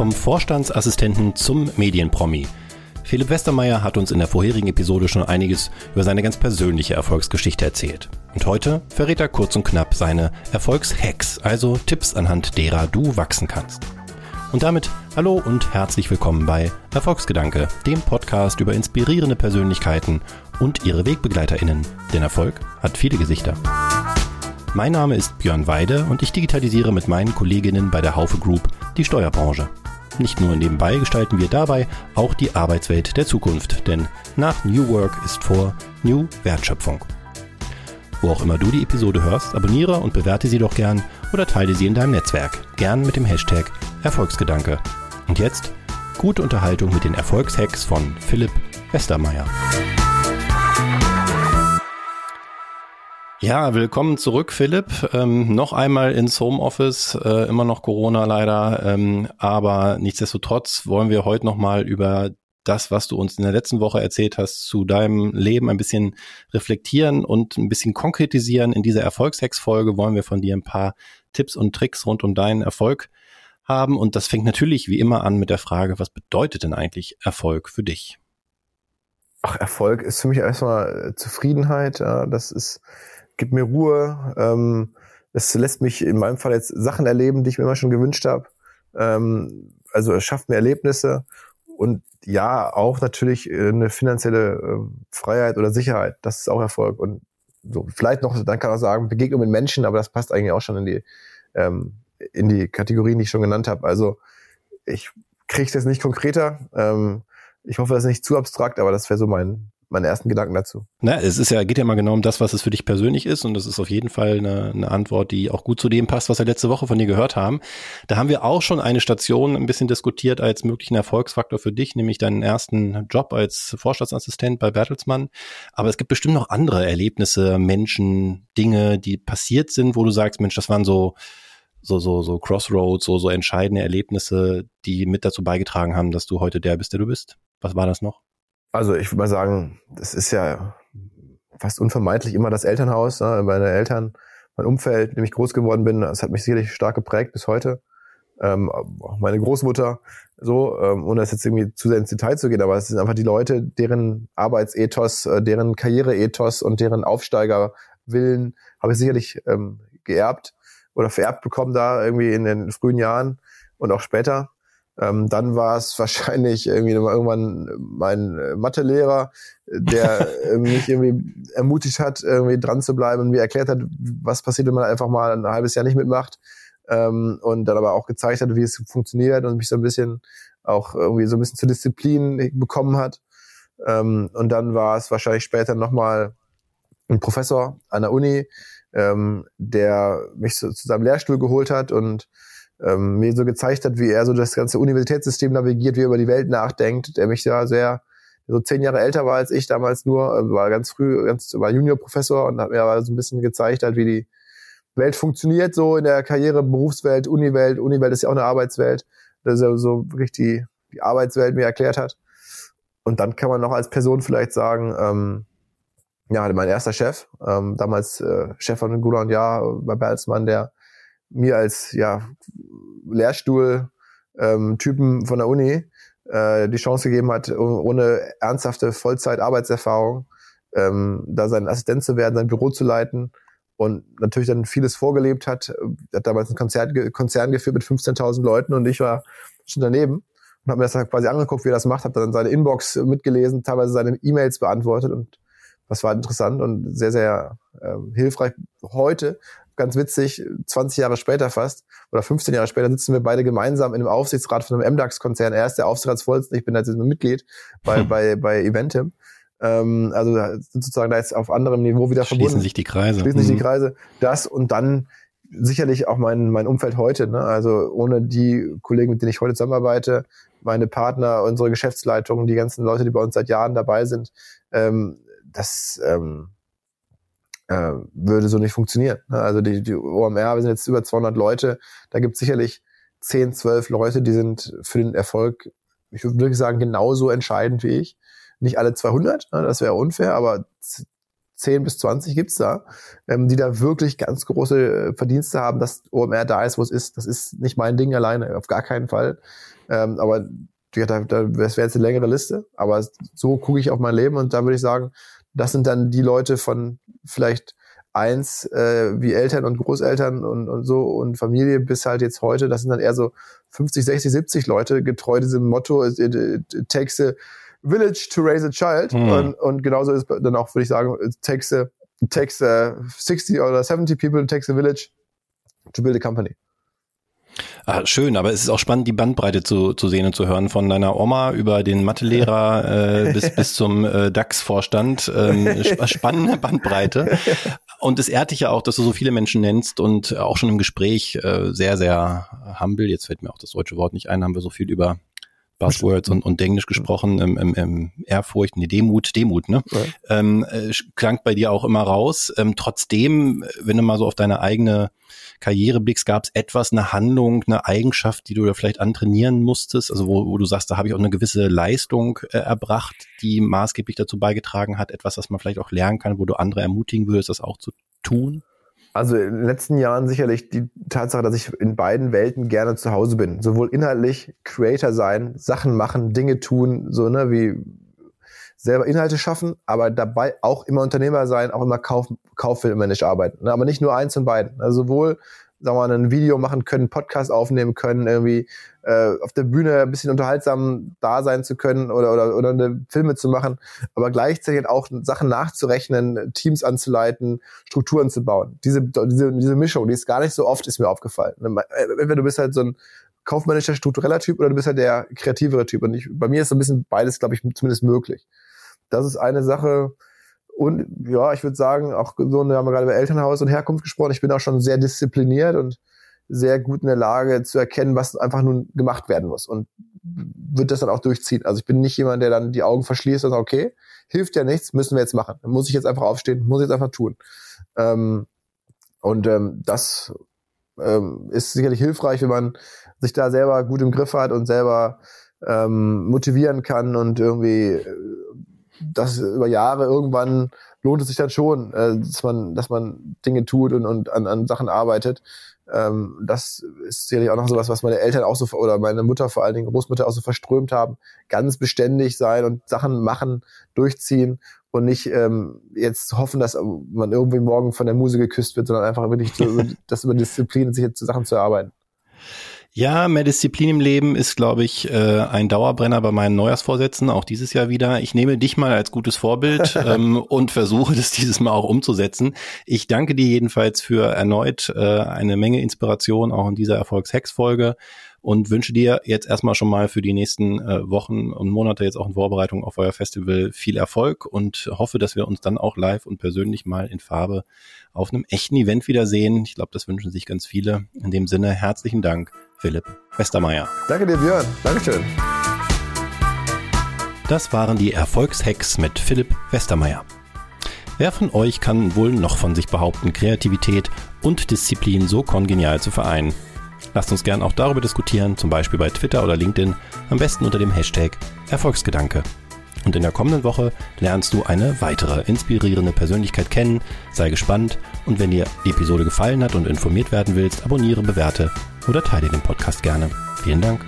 Vom Vorstandsassistenten zum Medienpromi. Philipp Westermeier hat uns in der vorherigen Episode schon einiges über seine ganz persönliche Erfolgsgeschichte erzählt. Und heute verrät er kurz und knapp seine Erfolgshacks, also Tipps anhand derer du wachsen kannst. Und damit hallo und herzlich willkommen bei Erfolgsgedanke, dem Podcast über inspirierende Persönlichkeiten und ihre WegbegleiterInnen. Denn Erfolg hat viele Gesichter. Mein Name ist Björn Weide und ich digitalisiere mit meinen Kolleginnen bei der Haufe Group die Steuerbranche. Nicht nur nebenbei gestalten wir dabei auch die Arbeitswelt der Zukunft, denn nach New Work ist vor New Wertschöpfung. Wo auch immer du die Episode hörst, abonniere und bewerte sie doch gern oder teile sie in deinem Netzwerk, gern mit dem Hashtag Erfolgsgedanke. Und jetzt gute Unterhaltung mit den Erfolgshacks von Philipp Westermeier. Ja, willkommen zurück, Philipp. Ähm, noch einmal ins Homeoffice, äh, immer noch Corona leider, ähm, aber nichtsdestotrotz wollen wir heute noch mal über das, was du uns in der letzten Woche erzählt hast, zu deinem Leben ein bisschen reflektieren und ein bisschen konkretisieren. In dieser Erfolgshex-Folge wollen wir von dir ein paar Tipps und Tricks rund um deinen Erfolg haben. Und das fängt natürlich wie immer an mit der Frage, was bedeutet denn eigentlich Erfolg für dich? Ach, Erfolg ist für mich erstmal Zufriedenheit. Ja, das ist gibt mir Ruhe. Ähm, es lässt mich in meinem Fall jetzt Sachen erleben, die ich mir immer schon gewünscht habe. Ähm, also es schafft mir Erlebnisse und ja, auch natürlich äh, eine finanzielle äh, Freiheit oder Sicherheit. Das ist auch Erfolg. Und so, vielleicht noch, dann kann man sagen, Begegnung mit Menschen, aber das passt eigentlich auch schon in die, ähm, in die Kategorien, die ich schon genannt habe. Also ich kriege das nicht konkreter. Ähm, ich hoffe, das ist nicht zu abstrakt, aber das wäre so mein, meine ersten Gedanken dazu. Na, es ist ja, geht ja mal genau um das, was es für dich persönlich ist und das ist auf jeden Fall eine, eine Antwort, die auch gut zu dem passt, was wir letzte Woche von dir gehört haben. Da haben wir auch schon eine Station ein bisschen diskutiert als möglichen Erfolgsfaktor für dich, nämlich deinen ersten Job als Vorstandsassistent bei Bertelsmann. Aber es gibt bestimmt noch andere Erlebnisse, Menschen, Dinge, die passiert sind, wo du sagst, Mensch, das waren so so, so, so Crossroads, so, so entscheidende Erlebnisse, die mit dazu beigetragen haben, dass du heute der bist, der du bist. Was war das noch? Also ich würde mal sagen, das ist ja fast unvermeidlich immer das Elternhaus. Ne? Meine Eltern, mein Umfeld, in dem ich groß geworden bin, das hat mich sicherlich stark geprägt bis heute. Ähm, auch meine Großmutter, so, ähm, ohne das jetzt irgendwie zu sehr ins Detail zu gehen, aber es sind einfach die Leute, deren Arbeitsethos, äh, deren Karriereethos und deren Aufsteigerwillen habe ich sicherlich ähm, geerbt oder vererbt bekommen da irgendwie in den frühen Jahren und auch später. Ähm, dann war es wahrscheinlich irgendwie irgendwann mein äh, Mathelehrer, der mich irgendwie ermutigt hat, irgendwie dran zu bleiben und mir erklärt hat, was passiert, wenn man einfach mal ein halbes Jahr nicht mitmacht. Ähm, und dann aber auch gezeigt hat, wie es funktioniert und mich so ein bisschen auch irgendwie so ein bisschen zur Disziplin bekommen hat. Ähm, und dann war es wahrscheinlich später nochmal ein Professor an der Uni, ähm, der mich zu, zu seinem Lehrstuhl geholt hat und ähm, mir so gezeigt hat, wie er so das ganze Universitätssystem navigiert, wie er über die Welt nachdenkt, der mich da sehr so zehn Jahre älter war als ich damals nur, äh, war ganz früh, ganz, war Juniorprofessor und hat mir aber so ein bisschen gezeigt hat, wie die Welt funktioniert so in der Karriere, Berufswelt, Uniwelt. Uniwelt ist ja auch eine Arbeitswelt, dass er so wirklich die, die Arbeitswelt mir erklärt hat. Und dann kann man noch als Person vielleicht sagen, ähm, ja, mein erster Chef, ähm, damals äh, Chef von Gula und Ja bei Bertelsmann, der mir als ja Lehrstuhl-Typen ähm, von der Uni äh, die Chance gegeben hat, ohne ernsthafte Vollzeit-Arbeitserfahrung ähm, da sein Assistent zu werden, sein Büro zu leiten und natürlich dann vieles vorgelebt hat. Er hat damals ein Konzert, Konzern geführt mit 15.000 Leuten und ich war schon daneben und habe mir das dann quasi angeguckt, wie er das macht, habe dann seine Inbox mitgelesen, teilweise seine E-Mails beantwortet und das war interessant und sehr, sehr äh, hilfreich heute, ganz witzig, 20 Jahre später fast oder 15 Jahre später sitzen wir beide gemeinsam in einem Aufsichtsrat von einem MDAX-Konzern. Er ist der Aufsichtsratsvorsitzende, ich bin jetzt Mitglied bei, hm. bei, bei Eventim. Ähm, also sozusagen da ist auf anderem Niveau wieder verbunden. Schließen sich die Kreise. Schließen sich mhm. die Kreise. Das und dann sicherlich auch mein, mein Umfeld heute. Ne? Also ohne die Kollegen, mit denen ich heute zusammenarbeite, meine Partner, unsere Geschäftsleitung, die ganzen Leute, die bei uns seit Jahren dabei sind, ähm, das ähm, äh, würde so nicht funktionieren. Ne? Also die, die OMR, wir sind jetzt über 200 Leute, da gibt es sicherlich 10, 12 Leute, die sind für den Erfolg, ich würde wirklich sagen, genauso entscheidend wie ich. Nicht alle 200, ne? das wäre unfair, aber 10 bis 20 gibt's da, ähm, die da wirklich ganz große äh, Verdienste haben, dass OMR da ist, wo es ist. Das ist nicht mein Ding alleine, auf gar keinen Fall. Ähm, aber ja, da, da, das wäre jetzt eine längere Liste, aber so gucke ich auf mein Leben und da würde ich sagen, das sind dann die Leute von vielleicht eins äh, wie Eltern und Großeltern und, und so und Familie bis halt jetzt heute, das sind dann eher so 50, 60, 70 Leute, getreu diesem Motto, it, it, it takes a village to raise a child. Mhm. Und, und genauso ist dann auch, würde ich sagen, it takes a, it takes a 60 oder 70 people, it takes a village to build a company. Ah, schön, aber es ist auch spannend, die Bandbreite zu, zu sehen und zu hören, von deiner Oma über den Mathelehrer äh, bis, bis zum äh, DAX-Vorstand. Ähm, spannende Bandbreite. Und es ehrt dich ja auch, dass du so viele Menschen nennst und auch schon im Gespräch äh, sehr, sehr humble, jetzt fällt mir auch das deutsche Wort nicht ein, haben wir so viel über Buzzwords und, und Englisch gesprochen, im, im, im Ehrfurcht, nee, Demut, Demut, ne? Ja. Ähm, äh, klang bei dir auch immer raus. Ähm, trotzdem, wenn du mal so auf deine eigene Karriere blickst, gab es etwas, eine Handlung, eine Eigenschaft, die du da vielleicht antrainieren musstest, also wo, wo du sagst, da habe ich auch eine gewisse Leistung äh, erbracht, die maßgeblich dazu beigetragen hat, etwas, das man vielleicht auch lernen kann, wo du andere ermutigen würdest, das auch zu tun? Also in den letzten Jahren sicherlich die Tatsache, dass ich in beiden Welten gerne zu Hause bin. Sowohl inhaltlich Creator sein, Sachen machen, Dinge tun, so ne, wie selber Inhalte schaffen, aber dabei auch immer Unternehmer sein, auch immer Kauf, kaufmännisch arbeiten. Ne? Aber nicht nur eins von beiden. Also sowohl sagen wir mal, ein Video machen können, Podcast aufnehmen können, irgendwie äh, auf der Bühne ein bisschen unterhaltsam da sein zu können oder, oder, oder eine Filme zu machen, aber gleichzeitig auch Sachen nachzurechnen, Teams anzuleiten, Strukturen zu bauen. Diese, diese, diese Mischung, die ist gar nicht so oft, ist mir aufgefallen. Entweder du bist halt so ein kaufmännischer, struktureller Typ oder du bist halt der kreativere Typ. Und ich, bei mir ist so ein bisschen beides, glaube ich, zumindest möglich. Das ist eine Sache, und ja, ich würde sagen, auch so, wir haben gerade über Elternhaus und Herkunft gesprochen. Ich bin auch schon sehr diszipliniert und sehr gut in der Lage zu erkennen, was einfach nun gemacht werden muss und wird das dann auch durchziehen. Also ich bin nicht jemand, der dann die Augen verschließt und sagt, okay, hilft ja nichts, müssen wir jetzt machen. Muss ich jetzt einfach aufstehen, muss ich jetzt einfach tun. Ähm, und ähm, das ähm, ist sicherlich hilfreich, wenn man sich da selber gut im Griff hat und selber ähm, motivieren kann und irgendwie äh, das über Jahre irgendwann lohnt es sich dann schon, äh, dass man, dass man Dinge tut und, und an, an Sachen arbeitet. Ähm, das ist sicherlich auch noch so was, was meine Eltern auch so oder meine Mutter vor allen Dingen Großmutter auch so verströmt haben. Ganz beständig sein und Sachen machen, durchziehen und nicht ähm, jetzt hoffen, dass man irgendwie morgen von der Muse geküsst wird, sondern einfach wirklich so, das über Disziplin sich jetzt zu Sachen zu erarbeiten. Ja, mehr Disziplin im Leben ist, glaube ich, äh, ein Dauerbrenner bei meinen Neujahrsvorsätzen, auch dieses Jahr wieder. Ich nehme dich mal als gutes Vorbild ähm, und versuche das dieses Mal auch umzusetzen. Ich danke dir jedenfalls für erneut äh, eine Menge Inspiration auch in dieser Erfolgshex-Folge und wünsche dir jetzt erstmal schon mal für die nächsten äh, Wochen und Monate jetzt auch in Vorbereitung auf euer Festival viel Erfolg und hoffe, dass wir uns dann auch live und persönlich mal in Farbe auf einem echten Event wiedersehen. Ich glaube, das wünschen sich ganz viele. In dem Sinne herzlichen Dank Philipp Westermeier. Danke dir, Björn. Dankeschön. Das waren die Erfolgshacks mit Philipp Westermeier. Wer von euch kann wohl noch von sich behaupten, Kreativität und Disziplin so kongenial zu vereinen? Lasst uns gern auch darüber diskutieren, zum Beispiel bei Twitter oder LinkedIn, am besten unter dem Hashtag Erfolgsgedanke. Und in der kommenden Woche lernst du eine weitere inspirierende Persönlichkeit kennen. Sei gespannt und wenn dir die Episode gefallen hat und informiert werden willst, abonniere, bewerte oder teile den Podcast gerne. Vielen Dank.